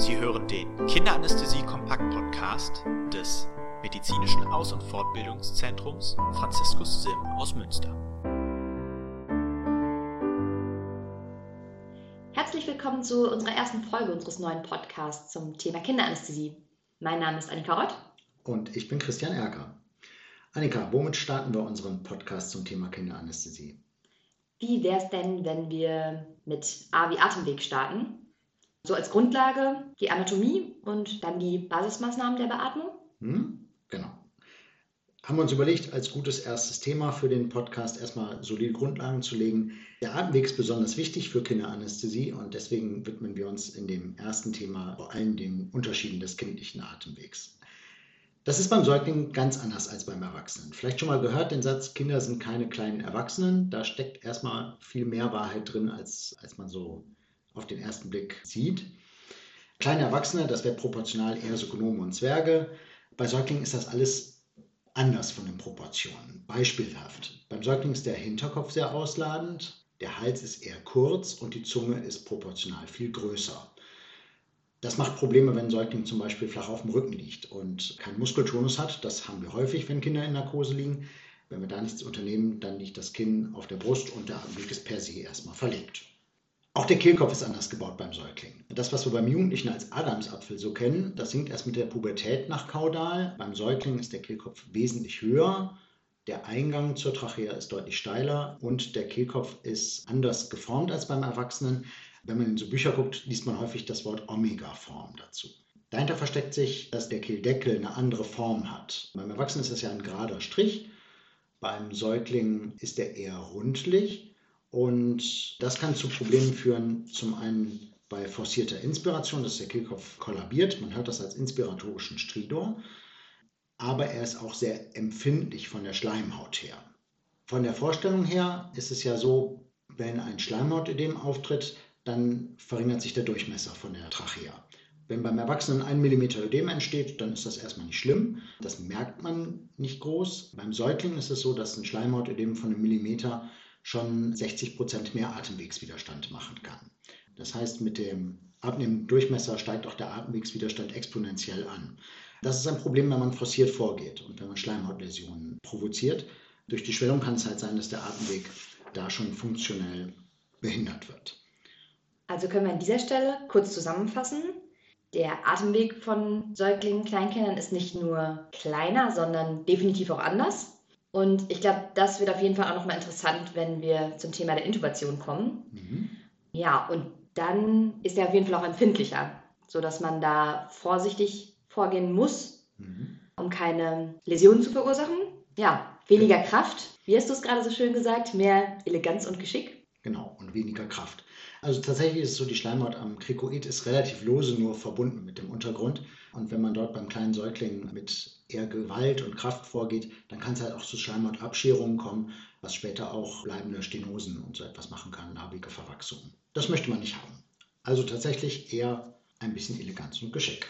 Sie hören den Kinderanästhesie-Kompakt-Podcast des Medizinischen Aus- und Fortbildungszentrums Franziskus Sim aus Münster. Herzlich willkommen zu unserer ersten Folge unseres neuen Podcasts zum Thema Kinderanästhesie. Mein Name ist Annika Rott. Und ich bin Christian Erker. Annika, womit starten wir unseren Podcast zum Thema Kinderanästhesie? Wie wäre es denn, wenn wir mit A wie Atemweg starten? So als Grundlage die Anatomie und dann die Basismaßnahmen der Beatmung? Hm? Genau. Haben wir uns überlegt, als gutes erstes Thema für den Podcast erstmal solide Grundlagen zu legen. Der Atemweg ist besonders wichtig für Kinderanästhesie und deswegen widmen wir uns in dem ersten Thema vor allem den Unterschieden des kindlichen Atemwegs. Das ist beim Säugling ganz anders als beim Erwachsenen. Vielleicht schon mal gehört den Satz, Kinder sind keine kleinen Erwachsenen. Da steckt erstmal viel mehr Wahrheit drin, als, als man so auf den ersten Blick sieht. Kleine Erwachsene, das wäre proportional eher so Gnome und Zwerge. Bei Säuglingen ist das alles anders von den Proportionen. Beispielhaft. Beim Säugling ist der Hinterkopf sehr ausladend, der Hals ist eher kurz und die Zunge ist proportional viel größer. Das macht Probleme, wenn ein Säugling zum Beispiel flach auf dem Rücken liegt und keinen Muskeltonus hat. Das haben wir häufig, wenn Kinder in Narkose liegen. Wenn wir da nichts unternehmen, dann liegt das Kinn auf der Brust und der Atemweg ist per se erstmal verlegt. Auch der Kehlkopf ist anders gebaut beim Säugling. Das, was wir beim Jugendlichen als Adamsapfel so kennen, das sinkt erst mit der Pubertät nach Kaudal. Beim Säugling ist der Kehlkopf wesentlich höher. Der Eingang zur Trachea ist deutlich steiler und der Kehlkopf ist anders geformt als beim Erwachsenen. Wenn man in so Bücher guckt, liest man häufig das Wort Omega-Form dazu. Dahinter versteckt sich, dass der Kehldeckel eine andere Form hat. Beim Erwachsenen ist das ja ein gerader Strich. Beim Säugling ist er eher rundlich und das kann zu Problemen führen, zum einen bei forcierter Inspiration, dass der Kehlkopf kollabiert. Man hört das als inspiratorischen Stridor. Aber er ist auch sehr empfindlich von der Schleimhaut her. Von der Vorstellung her ist es ja so, wenn ein Schleimhautödem auftritt, dann verringert sich der Durchmesser von der Trachea. Wenn beim Erwachsenen ein Millimeter Ödem entsteht, dann ist das erstmal nicht schlimm. Das merkt man nicht groß. Beim Säugling ist es so, dass ein Schleimhautödem von einem Millimeter schon 60 Prozent mehr Atemwegswiderstand machen kann. Das heißt, mit dem abnehmenden Durchmesser steigt auch der Atemwegswiderstand exponentiell an. Das ist ein Problem, wenn man forciert vorgeht und wenn man Schleimhautläsionen provoziert. Durch die Schwellung kann es halt sein, dass der Atemweg da schon funktionell behindert wird. Also können wir an dieser Stelle kurz zusammenfassen. Der Atemweg von Säuglingen, Kleinkindern ist nicht nur kleiner, sondern definitiv auch anders. Und ich glaube, das wird auf jeden Fall auch nochmal interessant, wenn wir zum Thema der Intubation kommen. Mhm. Ja, und dann ist er auf jeden Fall auch empfindlicher, sodass man da vorsichtig vorgehen muss, mhm. um keine Läsionen zu verursachen. Ja, weniger ja. Kraft. Wie hast du es gerade so schön gesagt? Mehr Eleganz und Geschick. Genau, und weniger Kraft. Also tatsächlich ist es so, die Schleimhaut am Krikoid ist relativ lose nur verbunden mit dem Untergrund. Und wenn man dort beim kleinen Säugling mit eher Gewalt und Kraft vorgeht, dann kann es halt auch zu Schleimhautabscherungen kommen, was später auch bleibende Stenosen und so etwas machen kann, narbige Verwachsungen. Das möchte man nicht haben. Also tatsächlich eher ein bisschen Eleganz und Geschick.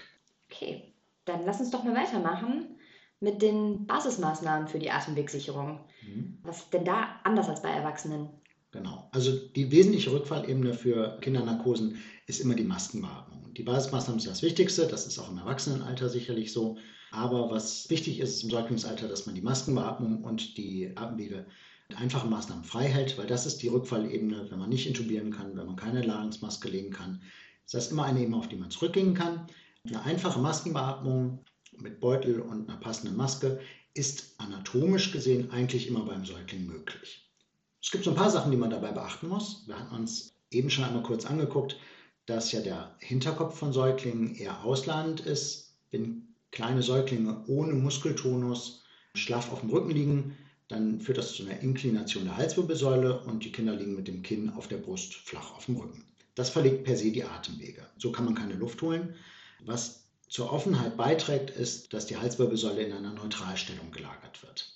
Okay, dann lass uns doch mal weitermachen mit den Basismaßnahmen für die Atemwegsicherung. Mhm. Was ist denn da anders als bei Erwachsenen? Genau. Also die wesentliche Rückfallebene für Kindernarkosen ist immer die Maskenbeatmung. Die Basismaßnahmen sind das Wichtigste, das ist auch im Erwachsenenalter sicherlich so. Aber was wichtig ist, ist im Säuglingsalter, dass man die Maskenbeatmung und die Atemwege mit einfachen Maßnahmen frei hält, weil das ist die Rückfallebene, wenn man nicht intubieren kann, wenn man keine Ladungsmaske legen kann. Das ist immer eine Ebene, auf die man zurückgehen kann. Eine einfache Maskenbeatmung mit Beutel und einer passenden Maske ist anatomisch gesehen eigentlich immer beim Säugling möglich. Es gibt so ein paar Sachen, die man dabei beachten muss. Wir hatten uns eben schon einmal kurz angeguckt, dass ja der Hinterkopf von Säuglingen eher ausladend ist. Wenn kleine Säuglinge ohne Muskeltonus schlaff auf dem Rücken liegen, dann führt das zu einer Inklination der Halswirbelsäule und die Kinder liegen mit dem Kinn auf der Brust flach auf dem Rücken. Das verlegt per se die Atemwege. So kann man keine Luft holen. Was zur Offenheit beiträgt, ist, dass die Halswirbelsäule in einer Neutralstellung gelagert wird.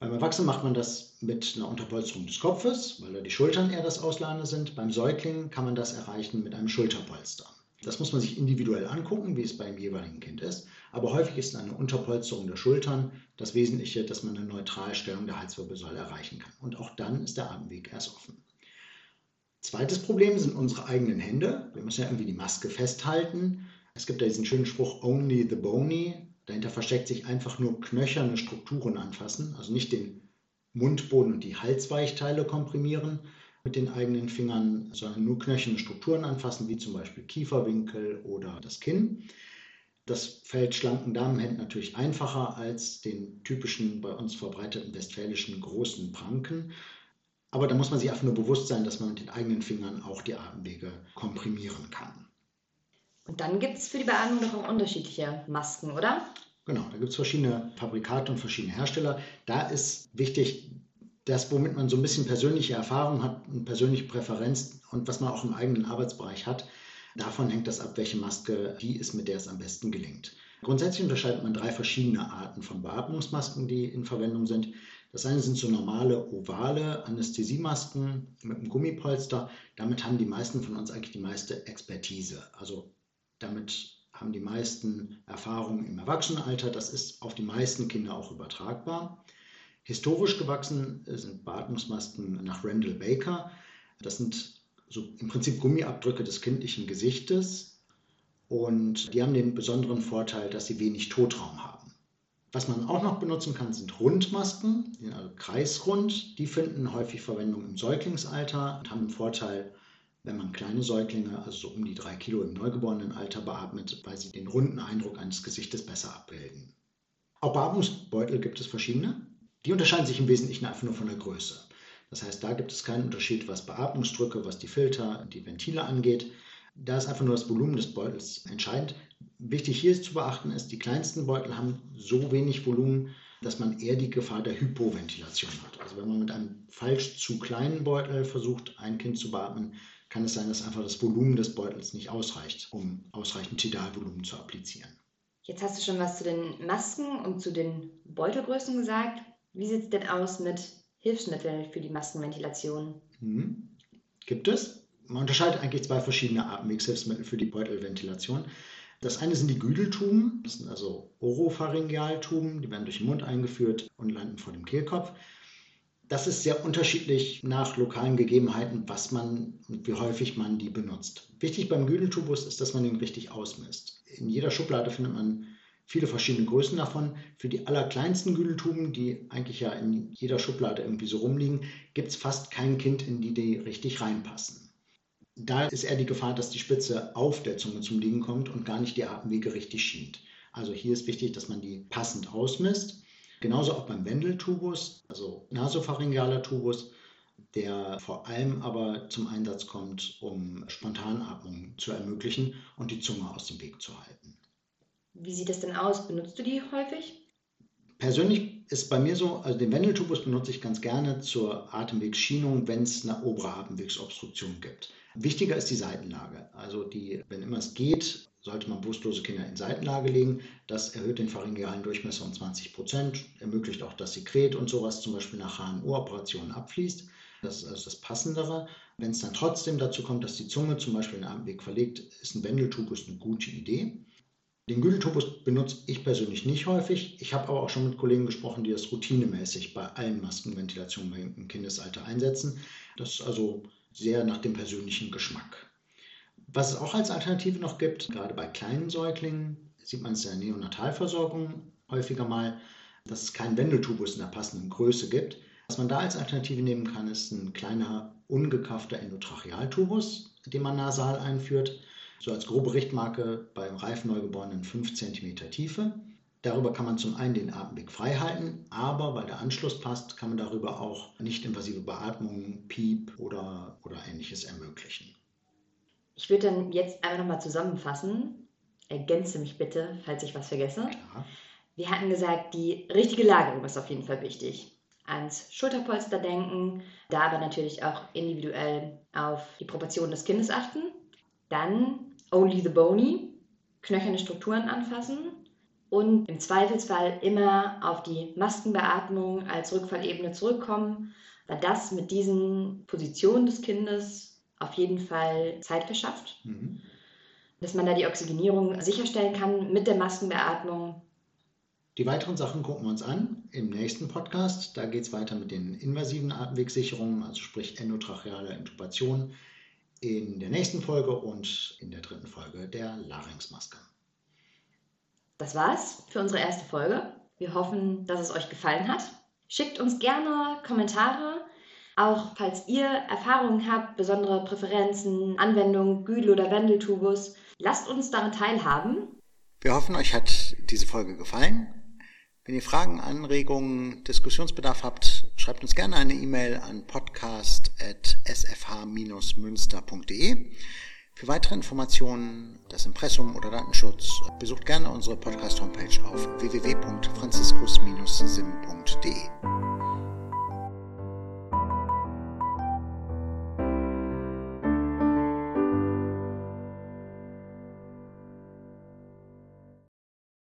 Beim Erwachsenen macht man das mit einer Unterpolsterung des Kopfes, weil da die Schultern eher das Auslade sind. Beim Säugling kann man das erreichen mit einem Schulterpolster. Das muss man sich individuell angucken, wie es beim jeweiligen Kind ist. Aber häufig ist eine Unterpolsterung der Schultern das Wesentliche, dass man eine Neutralstellung der Halswirbelsäule erreichen kann. Und auch dann ist der Atemweg erst offen. Zweites Problem sind unsere eigenen Hände. Wir müssen ja irgendwie die Maske festhalten. Es gibt ja diesen schönen Spruch Only the Bony. Dahinter versteckt sich einfach nur knöcherne Strukturen anfassen, also nicht den Mundboden und die Halsweichteile komprimieren mit den eigenen Fingern, sondern nur knöcherne Strukturen anfassen, wie zum Beispiel Kieferwinkel oder das Kinn. Das fällt schlanken Damenhänden natürlich einfacher als den typischen bei uns verbreiteten westfälischen großen Pranken. Aber da muss man sich einfach nur bewusst sein, dass man mit den eigenen Fingern auch die Atemwege komprimieren kann. Und dann gibt es für die Beatmung doch unterschiedliche Masken, oder? Genau, da gibt es verschiedene Fabrikate und verschiedene Hersteller. Da ist wichtig, das, womit man so ein bisschen persönliche Erfahrung hat, eine persönliche Präferenz und was man auch im eigenen Arbeitsbereich hat, davon hängt das ab, welche Maske die ist, mit der es am besten gelingt. Grundsätzlich unterscheidet man drei verschiedene Arten von Beatmungsmasken, die in Verwendung sind. Das eine sind so normale ovale Anästhesiemasken mit einem Gummipolster. Damit haben die meisten von uns eigentlich die meiste Expertise. Also damit haben die meisten Erfahrungen im Erwachsenenalter. Das ist auf die meisten Kinder auch übertragbar. Historisch gewachsen sind Beatmungsmasken nach Randall Baker. Das sind so im Prinzip Gummiabdrücke des kindlichen Gesichtes und die haben den besonderen Vorteil, dass sie wenig Totraum haben. Was man auch noch benutzen kann, sind Rundmasken, also kreisrund. Die finden häufig Verwendung im Säuglingsalter und haben einen Vorteil, wenn man kleine Säuglinge, also so um die drei Kilo im Neugeborenenalter beatmet, weil sie den runden Eindruck eines Gesichtes besser abbilden. Auch Beatmungsbeutel gibt es verschiedene. Die unterscheiden sich im Wesentlichen einfach nur von der Größe. Das heißt, da gibt es keinen Unterschied, was Beatmungsdrücke, was die Filter, die Ventile angeht. Da ist einfach nur das Volumen des Beutels entscheidend. Wichtig hier zu beachten ist, die kleinsten Beutel haben so wenig Volumen, dass man eher die Gefahr der Hypoventilation hat. Also wenn man mit einem falsch zu kleinen Beutel versucht, ein Kind zu beatmen, kann es sein, dass einfach das Volumen des Beutels nicht ausreicht, um ausreichend Tidalvolumen zu applizieren. Jetzt hast du schon was zu den Masken und zu den Beutelgrößen gesagt. Wie sieht es denn aus mit Hilfsmitteln für die Maskenventilation? Hm. Gibt es? Man unterscheidet eigentlich zwei verschiedene Atemwegshilfsmittel für die Beutelventilation. Das eine sind die Güdeltuben, das sind also Oropharyngealtuben, die werden durch den Mund eingeführt und landen vor dem Kehlkopf. Das ist sehr unterschiedlich nach lokalen Gegebenheiten, was man und wie häufig man die benutzt. Wichtig beim Güdeltubus ist, dass man den richtig ausmisst. In jeder Schublade findet man viele verschiedene Größen davon. Für die allerkleinsten Güdeltuben, die eigentlich ja in jeder Schublade irgendwie so rumliegen, gibt es fast kein Kind, in die die richtig reinpassen da ist eher die Gefahr, dass die Spitze auf der Zunge zum Liegen kommt und gar nicht die Atemwege richtig schient. Also hier ist wichtig, dass man die passend ausmisst. Genauso auch beim Wendeltubus, also nasopharyngealer Tubus, der vor allem aber zum Einsatz kommt, um Spontanatmung zu ermöglichen und die Zunge aus dem Weg zu halten. Wie sieht das denn aus? Benutzt du die häufig? Persönlich ist bei mir so, also den Wendeltubus benutze ich ganz gerne zur Atemwegsschienung, wenn es eine obere Atemwegsobstruktion gibt. Wichtiger ist die Seitenlage. Also die, wenn immer es geht, sollte man brustlose Kinder in Seitenlage legen. Das erhöht den pharyngealen Durchmesser um 20 Prozent, ermöglicht auch, dass Sekret und sowas zum Beispiel nach HNO-Operationen abfließt. Das ist also das Passendere. Wenn es dann trotzdem dazu kommt, dass die Zunge zum Beispiel in den Atemweg verlegt, ist ein Wendeltubus eine gute Idee. Den Güdeltubus benutze ich persönlich nicht häufig. Ich habe aber auch schon mit Kollegen gesprochen, die das routinemäßig bei allen Maskenventilationen im Kindesalter einsetzen. Das ist also sehr nach dem persönlichen Geschmack. Was es auch als Alternative noch gibt, gerade bei kleinen Säuglingen, sieht man es in der Neonatalversorgung häufiger mal, dass es keinen Wendeltubus in der passenden Größe gibt. Was man da als Alternative nehmen kann, ist ein kleiner, ungekaffter Endotrachealtubus, den man nasal einführt. So als grobe Richtmarke beim reifen Neugeborenen 5 cm Tiefe. Darüber kann man zum einen den Atemweg frei halten, aber weil der Anschluss passt, kann man darüber auch nicht-invasive Beatmung, Piep oder, oder ähnliches ermöglichen. Ich würde dann jetzt einmal nochmal zusammenfassen. Ergänze mich bitte, falls ich was vergesse. Klar. Wir hatten gesagt, die richtige Lagerung ist auf jeden Fall wichtig. Ans Schulterpolster denken, da aber natürlich auch individuell auf die Proportion des Kindes achten. Dann only the bony, knöcherne Strukturen anfassen und im Zweifelsfall immer auf die Maskenbeatmung als Rückfallebene zurückkommen, weil das mit diesen Positionen des Kindes auf jeden Fall Zeit verschafft. Mhm. Dass man da die Oxygenierung sicherstellen kann mit der Maskenbeatmung. Die weiteren Sachen gucken wir uns an im nächsten Podcast. Da geht es weiter mit den invasiven Atemwegsicherungen, also sprich endotracheale Intubation. in der nächsten Folge und in der dritten Folge der Larynxmaske. Das war's für unsere erste Folge. Wir hoffen, dass es euch gefallen hat. Schickt uns gerne Kommentare, auch falls ihr Erfahrungen habt, besondere Präferenzen, Anwendungen, Güdel oder Wendeltubus. Lasst uns daran teilhaben. Wir hoffen, euch hat diese Folge gefallen. Wenn ihr Fragen, Anregungen, Diskussionsbedarf habt, schreibt uns gerne eine E-Mail an podcast.sfh-münster.de. Für weitere Informationen, das Impressum oder Datenschutz, besucht gerne unsere Podcast-Homepage auf www.franziskus-sim.de.